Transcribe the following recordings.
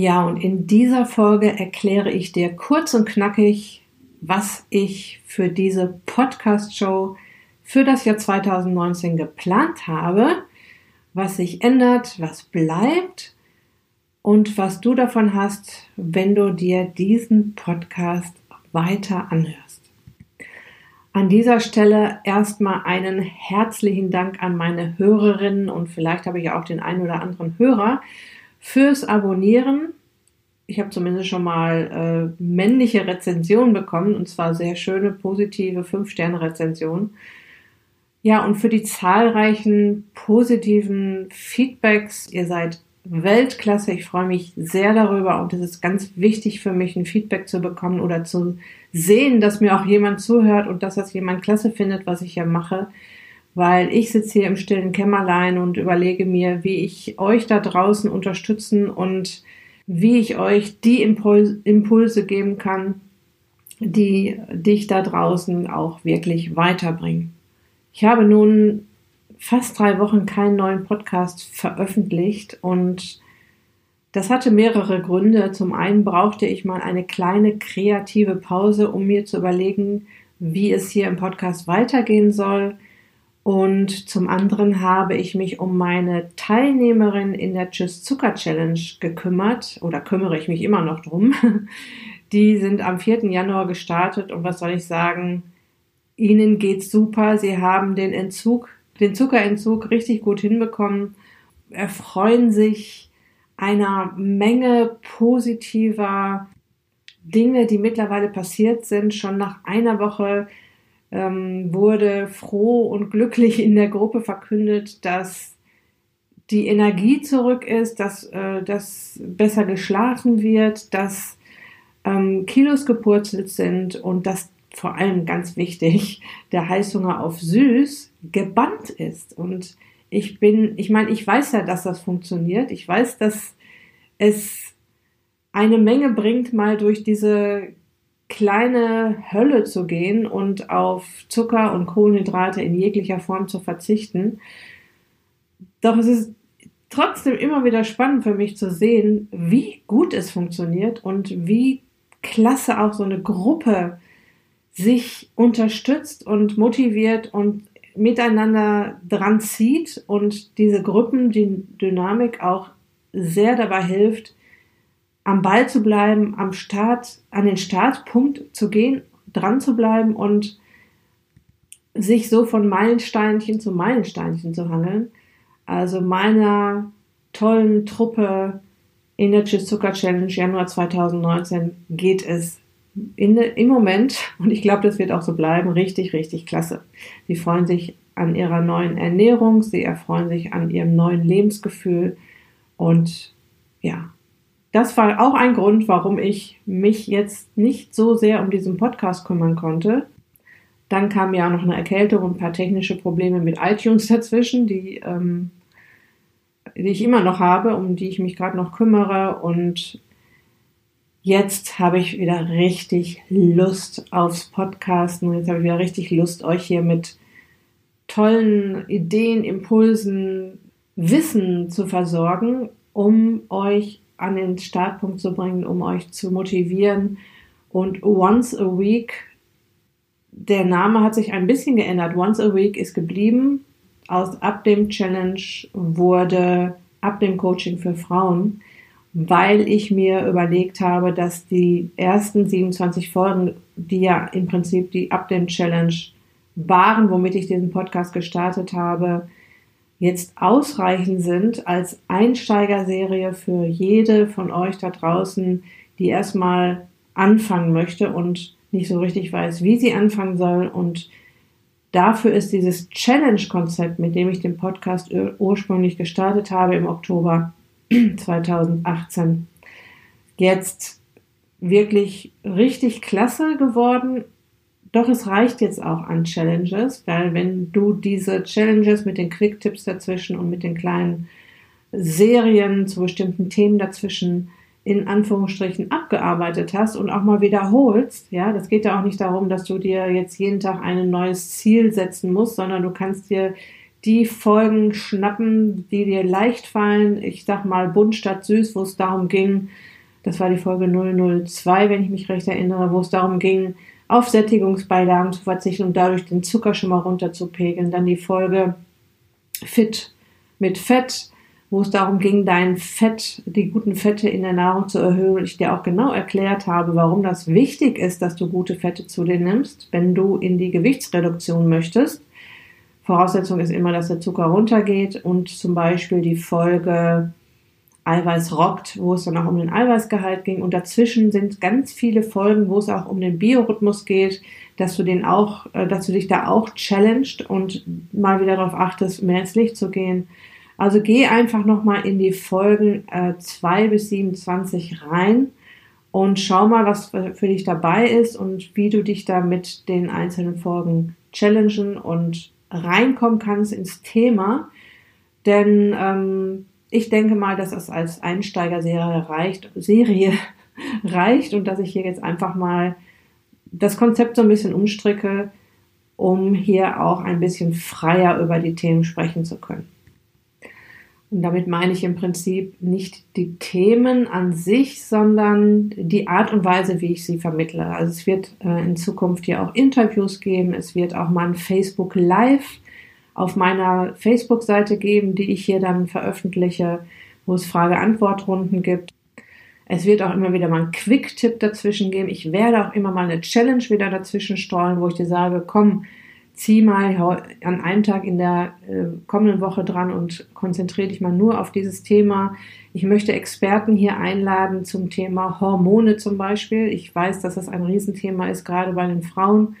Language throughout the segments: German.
Ja, und in dieser Folge erkläre ich dir kurz und knackig, was ich für diese Podcast-Show für das Jahr 2019 geplant habe, was sich ändert, was bleibt und was du davon hast, wenn du dir diesen Podcast weiter anhörst. An dieser Stelle erstmal einen herzlichen Dank an meine Hörerinnen und vielleicht habe ich auch den einen oder anderen Hörer, fürs Abonnieren. Ich habe zumindest schon mal äh, männliche Rezensionen bekommen und zwar sehr schöne, positive 5-Sterne-Rezensionen. Ja, und für die zahlreichen positiven Feedbacks, ihr seid Weltklasse. Ich freue mich sehr darüber und es ist ganz wichtig für mich, ein Feedback zu bekommen oder zu sehen, dass mir auch jemand zuhört und dass das jemand klasse findet, was ich hier mache weil ich sitze hier im stillen Kämmerlein und überlege mir, wie ich euch da draußen unterstützen und wie ich euch die Impulse geben kann, die dich da draußen auch wirklich weiterbringen. Ich habe nun fast drei Wochen keinen neuen Podcast veröffentlicht und das hatte mehrere Gründe. Zum einen brauchte ich mal eine kleine kreative Pause, um mir zu überlegen, wie es hier im Podcast weitergehen soll und zum anderen habe ich mich um meine Teilnehmerin in der Tschüss Zucker Challenge gekümmert oder kümmere ich mich immer noch drum. Die sind am 4. Januar gestartet und was soll ich sagen? Ihnen geht's super. Sie haben den Entzug, den Zuckerentzug richtig gut hinbekommen, erfreuen sich einer Menge positiver Dinge, die mittlerweile passiert sind. Schon nach einer Woche ähm, wurde froh und glücklich in der Gruppe verkündet, dass die Energie zurück ist, dass, äh, dass besser geschlafen wird, dass ähm, Kilos gepurzelt sind und dass vor allem ganz wichtig, der Heißhunger auf süß gebannt ist. Und ich bin, ich meine, ich weiß ja, dass das funktioniert. Ich weiß, dass es eine Menge bringt, mal durch diese kleine Hölle zu gehen und auf Zucker und Kohlenhydrate in jeglicher Form zu verzichten. Doch es ist trotzdem immer wieder spannend für mich zu sehen, wie gut es funktioniert und wie klasse auch so eine Gruppe sich unterstützt und motiviert und miteinander dran zieht und diese Gruppendynamik auch sehr dabei hilft, am Ball zu bleiben, am Start, an den Startpunkt zu gehen, dran zu bleiben und sich so von Meilensteinchen zu Meilensteinchen zu hangeln. Also meiner tollen Truppe in der Zucker Challenge Januar 2019 geht es in, im Moment, und ich glaube, das wird auch so bleiben, richtig, richtig klasse. Sie freuen sich an ihrer neuen Ernährung, sie erfreuen sich an ihrem neuen Lebensgefühl und ja, das war auch ein Grund, warum ich mich jetzt nicht so sehr um diesen Podcast kümmern konnte. Dann kam ja noch eine Erkältung und ein paar technische Probleme mit iTunes dazwischen, die, ähm, die ich immer noch habe, um die ich mich gerade noch kümmere. Und jetzt habe ich wieder richtig Lust aufs Podcasten. Jetzt habe ich wieder richtig Lust, euch hier mit tollen Ideen, Impulsen, Wissen zu versorgen, um euch an den Startpunkt zu bringen, um euch zu motivieren. Und Once a Week, der Name hat sich ein bisschen geändert. Once a Week ist geblieben. Aus ab dem Challenge wurde ab dem Coaching für Frauen, weil ich mir überlegt habe, dass die ersten 27 Folgen, die ja im Prinzip die ab dem Challenge waren, womit ich diesen Podcast gestartet habe, jetzt ausreichend sind als Einsteigerserie für jede von euch da draußen, die erstmal anfangen möchte und nicht so richtig weiß, wie sie anfangen soll. Und dafür ist dieses Challenge-Konzept, mit dem ich den Podcast ursprünglich gestartet habe im Oktober, 2018. Jetzt wirklich richtig klasse geworden. Doch es reicht jetzt auch an Challenges, weil wenn du diese Challenges mit den Quick-Tipps dazwischen und mit den kleinen Serien zu bestimmten Themen dazwischen in Anführungsstrichen abgearbeitet hast und auch mal wiederholst, ja, das geht ja auch nicht darum, dass du dir jetzt jeden Tag ein neues Ziel setzen musst, sondern du kannst dir die Folgen schnappen, die dir leicht fallen. Ich sag mal bunt statt süß, wo es darum ging, das war die Folge 002, wenn ich mich recht erinnere, wo es darum ging, auf Sättigungsbeilagen zu verzichten und dadurch den Zucker schon mal runterzupegeln. Dann die Folge Fit mit Fett, wo es darum ging, dein Fett, die guten Fette in der Nahrung zu erhöhen. Und ich dir auch genau erklärt habe, warum das wichtig ist, dass du gute Fette zu dir nimmst, wenn du in die Gewichtsreduktion möchtest. Voraussetzung ist immer, dass der Zucker runtergeht und zum Beispiel die Folge Eiweiß rockt, wo es dann auch um den Eiweißgehalt ging. Und dazwischen sind ganz viele Folgen, wo es auch um den Biorhythmus geht, dass du den auch, äh, dass du dich da auch challenged und mal wieder darauf achtest, mehr ins Licht zu gehen. Also geh einfach nochmal in die Folgen äh, 2 bis 27 rein und schau mal, was für dich dabei ist und wie du dich da mit den einzelnen Folgen challengen und reinkommen kannst ins Thema. Denn ähm, ich denke mal, dass es als Einsteigerserie reicht, Serie reicht und dass ich hier jetzt einfach mal das Konzept so ein bisschen umstricke, um hier auch ein bisschen freier über die Themen sprechen zu können. Und damit meine ich im Prinzip nicht die Themen an sich, sondern die Art und Weise, wie ich sie vermittle. Also es wird äh, in Zukunft hier auch Interviews geben. Es wird auch mal ein Facebook Live auf meiner Facebook-Seite geben, die ich hier dann veröffentliche, wo es Frage-Antwort-Runden gibt. Es wird auch immer wieder mal ein Quick-Tipp dazwischen geben. Ich werde auch immer mal eine Challenge wieder dazwischen streuen, wo ich dir sage, komm, zieh mal an einem Tag in der äh, kommenden Woche dran und konzentriere dich mal nur auf dieses Thema. Ich möchte Experten hier einladen zum Thema Hormone zum Beispiel. Ich weiß, dass das ein Riesenthema ist, gerade bei den Frauen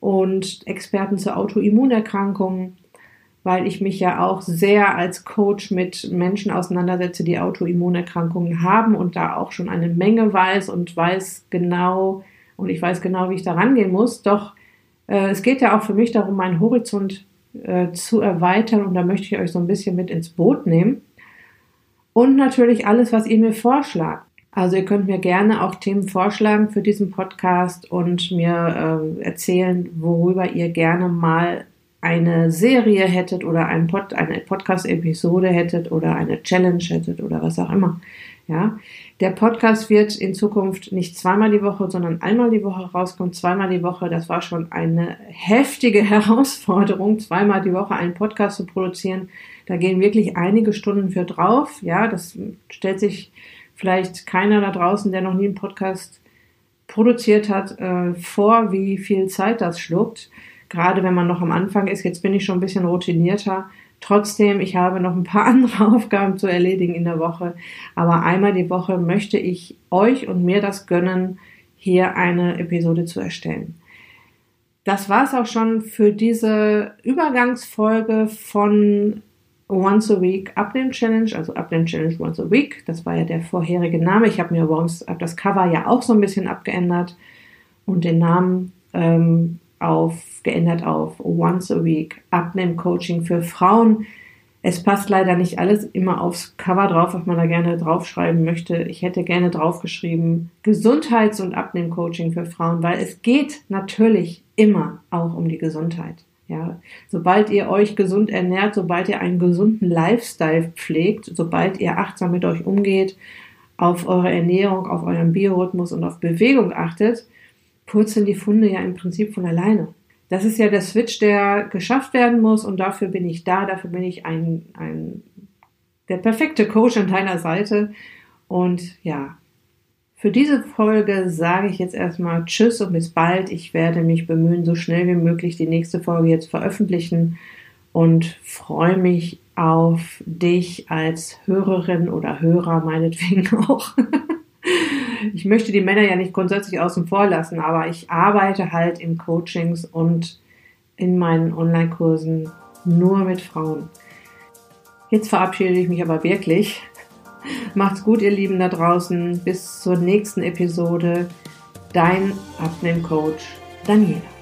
und Experten zu Autoimmunerkrankungen, weil ich mich ja auch sehr als Coach mit Menschen auseinandersetze, die Autoimmunerkrankungen haben und da auch schon eine Menge weiß und weiß genau, und ich weiß genau, wie ich da rangehen muss. Doch äh, es geht ja auch für mich darum, meinen Horizont äh, zu erweitern und da möchte ich euch so ein bisschen mit ins Boot nehmen. Und natürlich alles, was ihr mir vorschlagt. Also ihr könnt mir gerne auch Themen vorschlagen für diesen Podcast und mir äh, erzählen, worüber ihr gerne mal eine Serie hättet oder ein Pod, eine Podcast-Episode hättet oder eine Challenge hättet oder was auch immer. Ja, der Podcast wird in Zukunft nicht zweimal die Woche, sondern einmal die Woche rauskommen. Zweimal die Woche, das war schon eine heftige Herausforderung, zweimal die Woche einen Podcast zu produzieren. Da gehen wirklich einige Stunden für drauf. Ja, das stellt sich vielleicht keiner da draußen, der noch nie einen Podcast produziert hat, äh, vor, wie viel Zeit das schluckt. Gerade wenn man noch am Anfang ist. Jetzt bin ich schon ein bisschen routinierter Trotzdem, ich habe noch ein paar andere Aufgaben zu erledigen in der Woche. Aber einmal die Woche möchte ich euch und mir das gönnen, hier eine Episode zu erstellen. Das war es auch schon für diese Übergangsfolge von Once a Week Abnehm Challenge, also Abnehm Challenge Once a Week. Das war ja der vorherige Name. Ich habe mir übrigens das Cover ja auch so ein bisschen abgeändert und den Namen ähm, auf, geändert auf Once a Week Abnehm-Coaching für Frauen. Es passt leider nicht alles immer aufs Cover drauf, was man da gerne draufschreiben möchte. Ich hätte gerne draufgeschrieben Gesundheits- und Abnehm-Coaching für Frauen, weil es geht natürlich immer auch um die Gesundheit. Ja, sobald ihr euch gesund ernährt, sobald ihr einen gesunden Lifestyle pflegt, sobald ihr achtsam mit euch umgeht, auf eure Ernährung, auf euren Biorhythmus und auf Bewegung achtet, purzeln die Funde ja im Prinzip von alleine. Das ist ja der Switch, der geschafft werden muss und dafür bin ich da, dafür bin ich ein, ein der perfekte Coach an deiner Seite. Und ja, für diese Folge sage ich jetzt erstmal Tschüss und bis bald. Ich werde mich bemühen, so schnell wie möglich die nächste Folge jetzt veröffentlichen und freue mich auf dich als Hörerin oder Hörer meinetwegen auch. Ich möchte die Männer ja nicht grundsätzlich außen vor lassen, aber ich arbeite halt in Coachings und in meinen Online-Kursen nur mit Frauen. Jetzt verabschiede ich mich aber wirklich. Macht's gut, ihr Lieben da draußen. Bis zur nächsten Episode. Dein Abnehmcoach Daniela.